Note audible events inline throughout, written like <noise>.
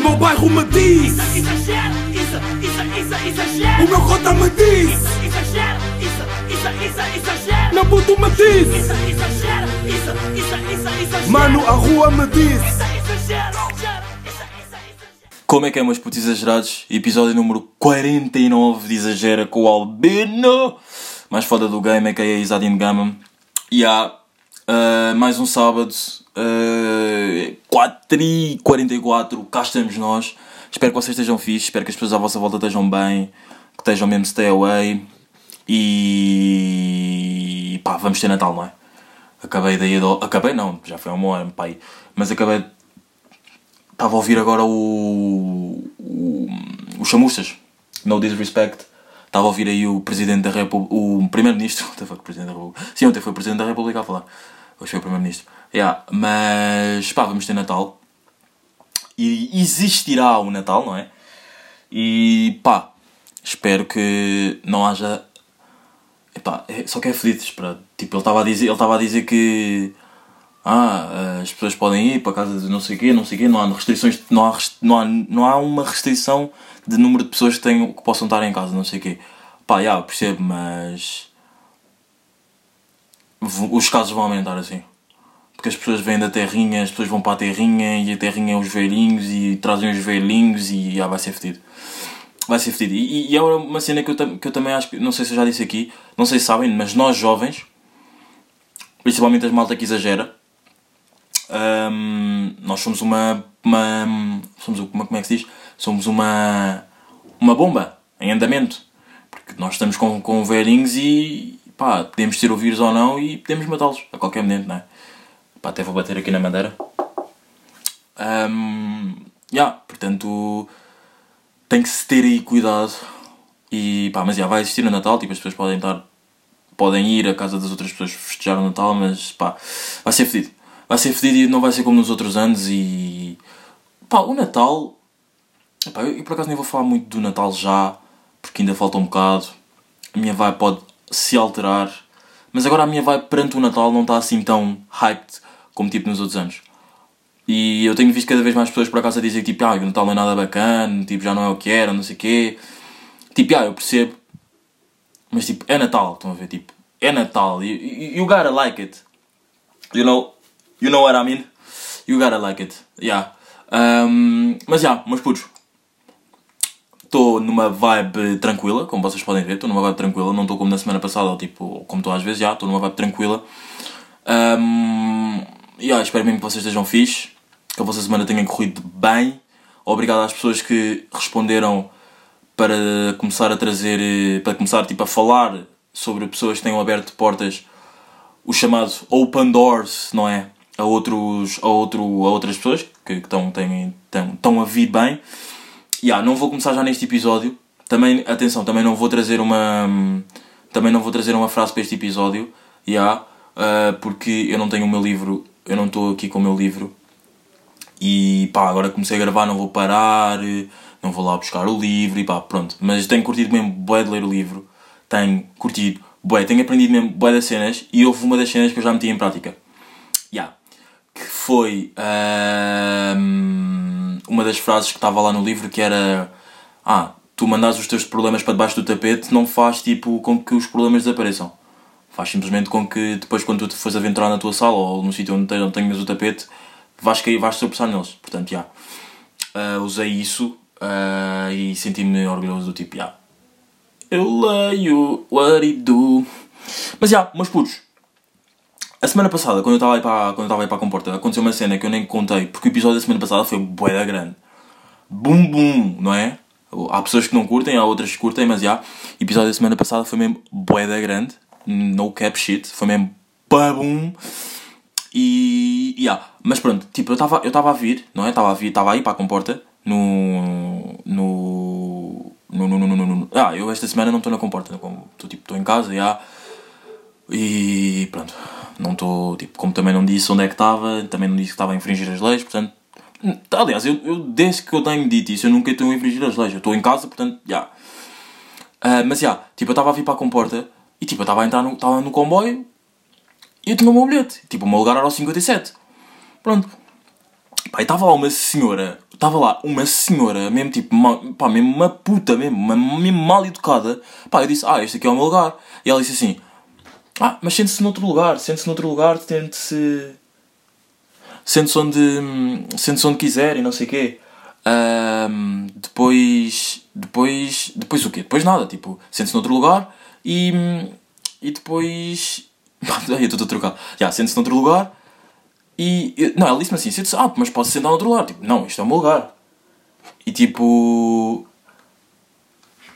meu bairro me diz Isso, exagero, isso, isso, isso, exagero. O meu cota me diz Isso, exagero, isso, isso, isso, exagero. Meu puto me diz Isso, exagero, isso, isso, isso, exagero. Mano, a rua me diz Isso, exagero. Como é que é, meus putos exagerados? Episódio número 49 de Exagera com o Albino. Mais foda do game, é que é Isadin Gama. E há uh, mais um sábado, uh, 4h44, cá estamos nós. Espero que vocês estejam fixes, espero que as pessoas à vossa volta estejam bem, que estejam mesmo stay away. E pá, vamos ter Natal, não é? Acabei daí, acabei não, já foi há um ano, pai. Mas acabei Estava a ouvir agora o. o. o Chamuças. No disrespect. Estava a ouvir aí o Presidente da República. O Primeiro-Ministro. <laughs> Sim, ontem foi o Presidente da República a falar. Hoje foi o Primeiro-Ministro. Yeah, mas. pá, vamos ter Natal. E existirá o Natal, não é? E pá, espero que não haja. Epá, é- só que é fedido, espera. Tipo, ele estava a dizer, ele estava a dizer que ah, as pessoas podem ir para casa de não sei quê, não sei quê, não há restrições, não há, não há, não há uma restrição de número de pessoas que, tenham, que possam estar em casa, não sei quê. Pá, já, percebo, mas os casos vão aumentar assim. Porque as pessoas vêm da terrinha, as pessoas vão para a terrinha e a terrinha é os velhinhos e trazem os velhinhos e já vai ser fedido. Vai ser fedido. E, e- e é uma cena que eu, que eu também acho que, não sei se eu já disse aqui, não sei se sabem, mas nós jovens, principalmente as malta que exagera, Hum, nós somos uma, uma somos uma, como é que se diz? Somos uma uma bomba em andamento porque nós estamos com, com velhinhos e pá, podemos ter o vírus ou não e podemos matá-los a qualquer momento, não é? Pá, até vou bater aqui na madeira. Um, yeah, portanto tem que se ter aí cuidado e pá, mas já vai existir o Natal, tipo as pessoas podem estar podem ir à casa das outras pessoas festejar o Natal, mas pá, vai ser fedido. Vai ser fedido e não vai ser como nos outros anos e pá, o Natal Epá, eu, eu por acaso nem vou falar muito do Natal já, porque ainda falta um bocado. A minha vibe pode se alterar, mas agora a minha vibe perante o Natal não está assim tão hyped como tipo nos outros anos. E eu tenho visto cada vez mais pessoas por acaso a dizer tipo, ah, o Natal não é nada bacana, tipo, já não é o que era, não sei o quê. Tipo, ah, eu percebo, mas tipo, é Natal, estão a ver? Tipo, é Natal, you, you gotta like it. You know, you know what I mean? You gotta like it, yeah. Um, mas já, yeah, meus putos, estou numa vibe tranquila, como vocês podem ver, estou numa vibe tranquila, não estou como na semana passada, ou tipo, como estou às vezes, já, estou numa vibe tranquila. Um, yeah, espero mesmo que vocês estejam fixe, que a vossa semana tenha corrido bem. Obrigado às pessoas que responderam para começar a trazer, para começar tipo, a falar sobre pessoas que tenham aberto portas, o chamado Open Doors, não é? A, outros, a, outro, a outras pessoas que, estão, têm, estão, estão a vir bem. Yeah, não vou começar já neste episódio. Também, atenção, também não vou trazer uma. Também não vou trazer uma frase para este episódio. Yeah, uh, porque eu não tenho o meu livro. Eu não estou aqui com o meu livro. E pá, agora comecei a gravar, não vou parar. Não vou lá buscar o livro e pá, pronto. Mas tenho curtido mesmo bué de ler o livro. Tenho curtido bué, tenho aprendido mesmo bué das cenas. E houve uma das cenas que eu já meti em prática. Yeah. Que foi. ahm, uma das frases que estava lá no livro que era ah, tu mandas os teus problemas para debaixo do tapete não faz tipo com que os problemas desapareçam. Faz simplesmente com que depois quando tu te fores aventurar na tua sala ou no sítio onde onde tenhas o tapete vais cair, vais tropeçar neles. Portanto, já. Ah, usei isso ah, e senti-me orgulhoso do tipo, já. Eu leio what it do mas já, meus putos a semana passada, quando eu estava aí para, quando eu estava para a comporta, aconteceu uma cena que eu nem contei, porque o episódio da semana passada foi bué da grande. Bum bum, não é? Há pessoas que não curtem, há outras que curtem, mas já. O episódio da semana passada foi mesmo bué da grande. No cap shit. Foi mesmo babum. E. Yeah. Mas pronto, tipo, eu estava eu a vir, não é? Estava a vir, estava aí para a comporta. No. No. No, no, no, no, no, no. Ah, eu esta semana não estou na comporta. Estou tipo, estou em casa, já. E pronto, não estou, tipo, como também não disse onde é que estava, também não disse que estava a infringir as leis, portanto, aliás, eu, eu desde que eu tenho dito isso, eu nunca estou a infringir as leis, eu estou em casa, portanto, já. Ah, mas já, tipo, eu estava a vir para a comporta e tipo, eu estava a entrar no, estava no comboio e eu tinha o meu bilhete, tipo, o meu lugar era o 57. Pronto. Pá, estava lá uma senhora estava lá uma senhora, mesmo tipo, ma- pá, mesmo uma puta, mesmo, uma, mesmo mal educada. Pá, eu disse, ah, este aqui é o meu lugar. E ela disse assim, ah, mas sente-se noutro lugar, sente-se noutro lugar, tente-se. Sente-se onde, sente-se onde quiser e não sei o quê. Ahm, depois. Depois. Depois o quê? Depois nada, tipo, sente-se noutro lugar e. E depois. <laughs> Eu estou a trocar. Já, sente-se noutro lugar e. Não, ela disse-me assim: sente-se, ah, mas posso sentar noutro lugar. Tipo, não, isto é o meu lugar. E tipo.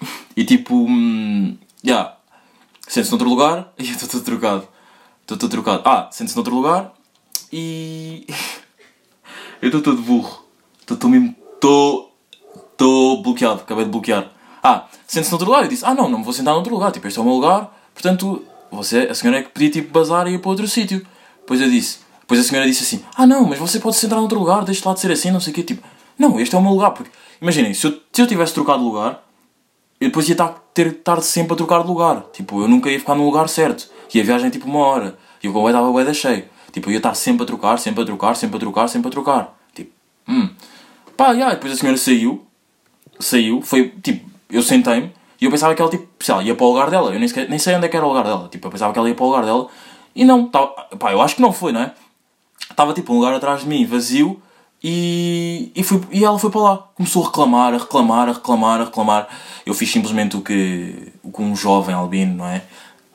<laughs> E tipo. hum, Já. Sente-se <laughs> noutro lugar. E <laughs> eu estou trocado. Estou todo trocado. Ah, sente-se noutro lugar. E. eu estou todo burro. Estou mesmo. Estou. Estou bloqueado. Acabei de bloquear. Ah, sente-se noutro lugar. Eu disse: Ah, não, não me vou sentar noutro lugar. Tipo, este é o meu lugar. Portanto, você, a senhora é que podia tipo bazar e ir para outro sítio. Depois eu disse. Depois a senhora disse assim: Ah, não, mas você pode sentar noutro lugar. Deixe lá de ser assim, não sei o quê. Tipo, não, este é o meu lugar. Porque, imaginem, se eu, se eu tivesse trocado de lugar, eu depois ia estar, ter estar sempre a trocar de lugar. Tipo, eu nunca ia ficar no lugar certo. E a viagem é tipo uma hora. E o comboio estava bué cheio. Tipo, eu ia estar sempre a trocar, sempre a trocar, sempre a trocar, sempre a trocar. Tipo, hum. Pá, yeah, e depois a senhora saiu. Saiu, foi, tipo, eu sentei-me. E eu pensava que ela, tipo, sei lá, ia para o lugar dela. Eu nem, sequer, nem sei onde é que era o lugar dela. Tipo, eu pensava que ela ia para o lugar dela. E não, tava, pá, eu acho que não foi, não é? Estava, tipo, um lugar atrás de mim, vazio. E, e, fui, e ela foi para lá. Começou a reclamar, a reclamar, a reclamar, a reclamar. Eu fiz simplesmente o que, o que um jovem albino, não é?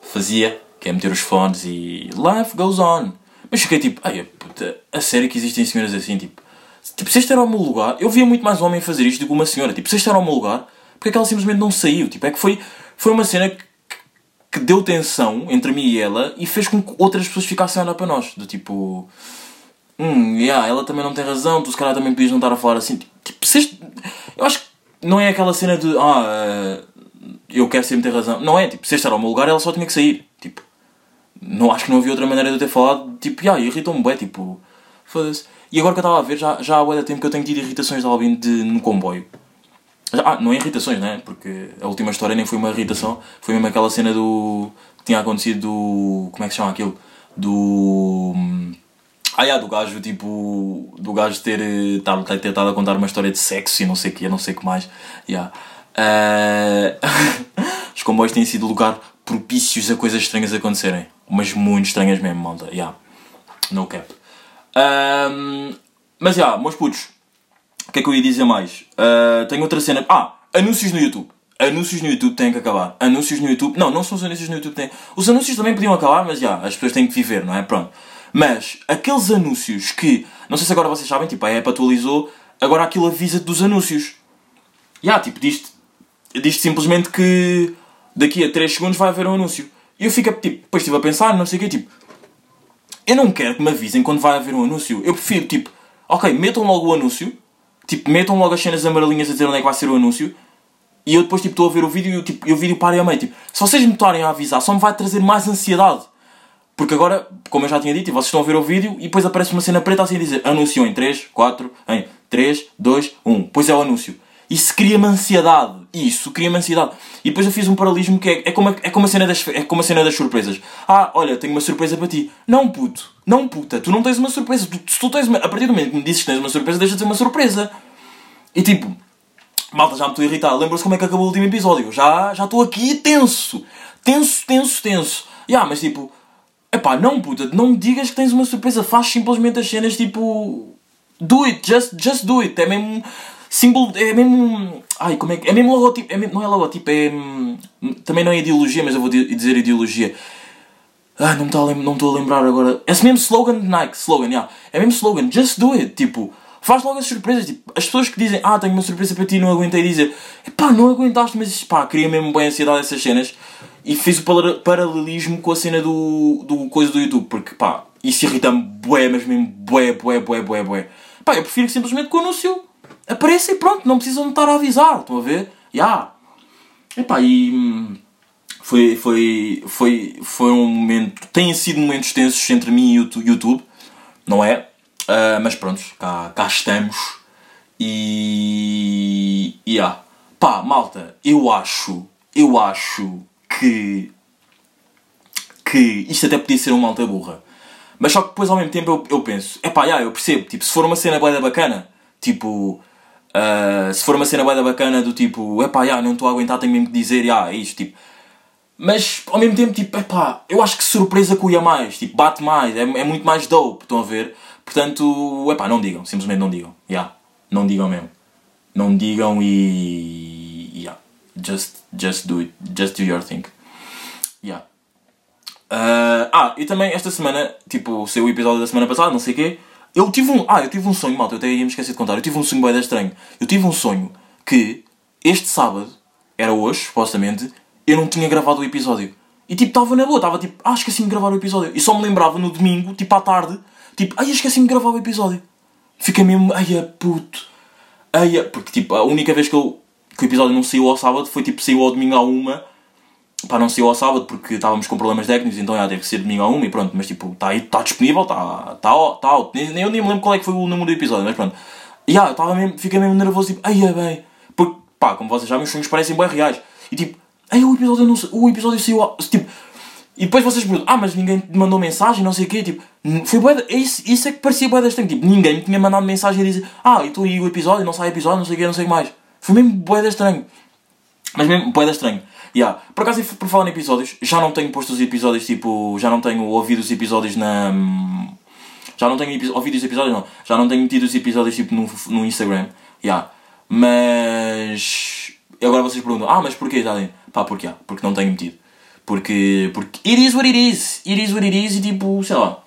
Fazia, que é meter os fones e life goes on. Mas fiquei tipo, ai, puta, a sério que existem senhoras assim, tipo... Tipo, se este era o meu lugar, eu via muito mais um homem fazer isto do que uma senhora. Tipo, se este era o meu lugar, porque é que ela simplesmente não saiu? Tipo, é que foi, foi uma cena que, que deu tensão entre mim e ela e fez com que outras pessoas ficassem a olhar para nós. Do tipo... Hum, yeah, ela também não tem razão, tu se calhar também podias não estar a falar assim. Tipo, este... Eu acho que não é aquela cena de... Ah, eh, eu quero sempre ter razão. Não é, tipo, se este era o meu lugar, ela só tinha que sair. Tipo, não acho que não havia outra maneira de eu ter falado. Tipo, yeah, irritou-me bem, tipo... Foda-se. E agora que eu estava a ver, já, já há de tempo que eu tenho tido irritações de Albino de, no comboio. Ah, não é irritações, né? Porque a última história nem foi uma irritação. Foi mesmo aquela cena do... Que tinha acontecido do... Como é que se chama aquilo? Do... Ah, yeah, do gajo, tipo... Do gajo ter, eh, tar- ter tentado a contar uma história de sexo e não sei o que, não sei o que mais. Yeah. Eh, <laughs> Os comboios têm sido lugar propícios a coisas estranhas acontecerem. Mas muito estranhas mesmo, malta. Yeah. No cap. Ahm, mas já, meus putos. O que é que eu ia dizer mais? Ah, tenho outra cena. Ah, anúncios no YouTube. Anúncios no YouTube têm que acabar. Anúncios no YouTube. Não, não são os anúncios no YouTube têm. Os anúncios também podiam acabar, mas já, as pessoas têm que viver, não é? Pronto. Mas aqueles anúncios que. Não sei se agora vocês sabem, tipo, a app atualizou, agora aquilo avisa-te dos anúncios. Já, tipo, diz-te diz simplesmente que daqui a 3 segundos vai haver um anúncio. E eu fico, tipo, depois estive a pensar, não sei o quê, tipo, eu não quero que me avisem quando vai haver um anúncio. Eu prefiro, tipo, ok, metam logo o anúncio, tipo, metam logo as cenas amarelinhas a dizer onde é que vai ser o anúncio, e eu depois, tipo, estou a ver o vídeo e tipo, e o vídeo para e a meio. Tipo, se vocês me estarem a avisar, só me vai trazer mais ansiedade. Porque agora, como eu já tinha dito, vocês estão a ver o vídeo e depois aparece uma cena preta assim a dizer anúncio em 3, 4, em 3, 2, 1. Pois é o anúncio. Isso cria-me ansiedade. Isso cria-me ansiedade. E depois eu fiz um paralelismo que é, é, como, a, é, como a cena das, é como a cena das surpresas. Ah, olha, tenho uma surpresa para ti. Não, puto. Não, puta. Tu não tens uma surpresa. Tu, tu tens uma, a partir do momento que me dizes que tens uma surpresa, deixa de ser uma surpresa. E tipo, malta, já me estou a irritar. Lembra-se como é que acabou o último episódio? Já já estou aqui tenso. Tenso, tenso, tenso. Ya, mas tipo, epá, não, puta. Não me digas que tens uma surpresa. Faz simplesmente as cenas tipo. Do it. Just, just do it. É mesmo. Símbolo. É mesmo. Ai, como é que. É mesmo logotipo. É mesmo, não é logotipo, é. hum, Também não é ideologia, mas eu vou di- dizer ideologia. Ah, não estou estou a lembrar agora. É mesmo slogan de Nike, slogan, yeah. É mesmo slogan, just do it. Tipo, faz logo as surpresas. Tipo, as pessoas que dizem, ah, tenho uma surpresa para ti, não aguentei dizer, pá, não aguentaste, mas pá, queria mesmo bem ansiedade essas cenas. E fiz o para- paralelismo com a cena do, do coisa do YouTube, porque pá, isso irrita-me bué, mas mesmo bué, bué, bué, bué, bué. Pá, eu prefiro que simplesmente que o anúncio apareça e pronto, não precisam de estar a avisar, estão a ver? Ya. Yeah. Epá, e. hum, foi, foi, foi, foi um momento. Têm sido momentos tensos entre mim e o tu- YouTube, não é? Ah, mas pronto, cá, cá estamos. E. e ah, pá, malta, eu acho. Eu acho que. que isto até podia ser uma malta burra. Mas só que depois ao mesmo tempo eu, eu penso, é pá, yeah, eu percebo, tipo, se for uma cena bué da bacana, tipo, Ah, se for uma cena bué da bacana do tipo, epá, já, não estou a aguentar, tenho mesmo que dizer, já, é isto, tipo. Mas ao mesmo tempo, tipo, epá, eu acho que surpresa cuia mais, tipo, bate mais, é, é muito mais dope, estão a ver? Portanto, epá, não digam, simplesmente não digam, já, não digam mesmo. Não digam e. yeah, just, just do it, just do your thing. Yeah. Ah, ah, e também esta semana, tipo, saiu o episódio da semana passada, não sei o quê. Eu tive um. Ah, eu tive um sonho, malta, eu até ia me esquecer de contar. Eu tive um sonho bem estranho. Eu tive um sonho que este sábado, era hoje, supostamente, eu não tinha gravado o episódio. E tipo, estava na boa, estava tipo, ah, esqueci-me de gravar o episódio. E só me lembrava no domingo, tipo à tarde, tipo, ai, esqueci-me de gravar o episódio. Fiquei mesmo, ai, a puto. Ai, a... Porque tipo, a única vez que, eu, que o episódio não saiu ao sábado foi tipo, saiu ao domingo à uma. Pá, não saiu ao sábado porque estávamos com problemas técnicos, então já teve que ser domingo a uma e pronto, mas tipo, está aí, está disponível, está tá, tá out. Nem, nem eu nem me lembro qual é que foi o número do episódio, mas pronto. Já, estava mesmo, fiquei mesmo nervoso, tipo, ai é bem. Porque, pá, como vocês sabem, os sonhos parecem bem reais. E tipo, ai o episódio não o episódio saiu ao, tipo. E depois vocês perguntam, ah, mas ninguém te mandou mensagem, não sei o quê, tipo, foi bué, da- isso, isso é que parecia bué da estranho, tipo, ninguém me tinha mandado mensagem a dizer, ah, e estou aí o episódio, não sai episódio, não sei o quê, não sei o que mais. Foi mesmo bué da estranho. Mas mesmo, bué da estranho. Yeah. Por acaso, por falar em episódios, já não tenho posto os episódios, tipo, já não tenho ouvido os episódios na... Já não tenho ouvido os episódios, não. Já não tenho metido os episódios, tipo, no, no Instagram. Yeah. Mas... Agora vocês perguntam, ah, mas porquê, Jadem? Pá, porque há. Porque não tenho metido. Porque... Porque it is what it is. It is what it is e, tipo, sei lá...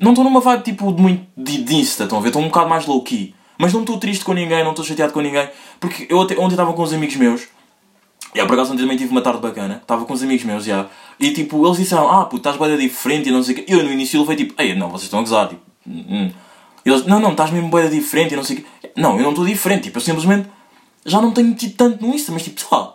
Não estou numa vibe, tipo, de muito de, de Insta, estão a ver? Estou um bocado mais low-key. Mas não estou triste com ninguém, não estou chateado com ninguém. Porque eu até, ontem estava com uns amigos meus Yeah, por acaso ontem também tive uma tarde bacana, estava com uns amigos meus, já. E tipo, eles disseram, ah, puto, estás bem diferente e não sei o quê. Eu no início levei tipo, ei, não, vocês estão a gozar, tipo, hum, hum. E eles, não, não, estás mesmo bem diferente e não sei o quê. Não, eu não estou diferente, tipo, eu simplesmente já não tenho metido tanto no Insta, mas tipo, sei lá,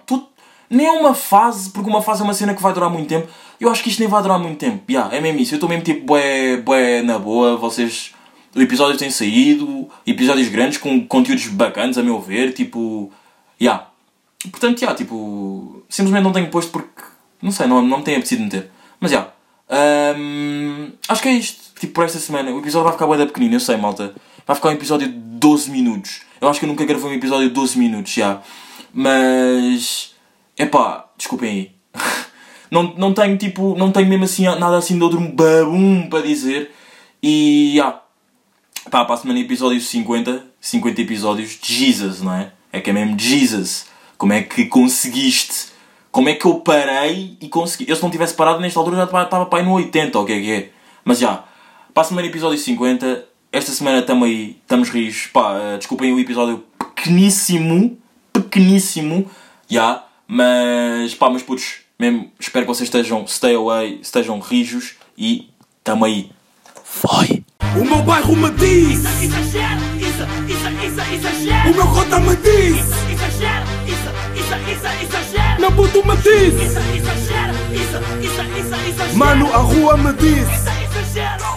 nem uma fase, porque uma fase é uma cena que vai durar muito tempo. Eu acho que isto nem vai durar muito tempo, yeah, é mesmo isso. Eu estou mesmo tipo, bué, bué na boa, vocês. O episódio tem saído, episódios grandes com conteúdos bacanas, a meu ver, tipo, yeah. Portanto, já, tipo, simplesmente não tenho posto porque, não sei, não, não me tem apetecido meter. Mas já, hum, acho que é isto. Tipo, por esta semana, o episódio vai ficar bué da pequenino, eu sei, malta. Vai ficar um episódio de 12 minutos. Eu acho que eu nunca gravei um episódio de 12 minutos, já. Mas, epá, desculpem aí. <laughs> não, não tenho, tipo, não tenho mesmo assim, nada assim de outro babum para dizer. E, já. Pá, para a semana episódio 50, 50 episódios, Jesus, não é? É que é mesmo Jesus. Como é que conseguiste? Como é que eu parei e consegui? Eu se não tivesse parado nesta altura já estava aí no 80, ou o que é que é? Mas já, para a semana episódio 50, esta semana estamos aí, estamos rios. Pá, eh, desculpem o episódio pequeníssimo, pequeníssimo, já, mas pá, meus putos, mesmo espero que vocês estejam, stay away, estejam rijos e estamos aí. Foi! O meu bairro me diz, Exagero, isso, isso, isso, exagero. o meu cota me diz, Exagero, isso, isso, isso, exagero. meu puto me diz, Isso, exagero, isso, isso, isso, exagero. mano, a rua me diz. Isso, exagero.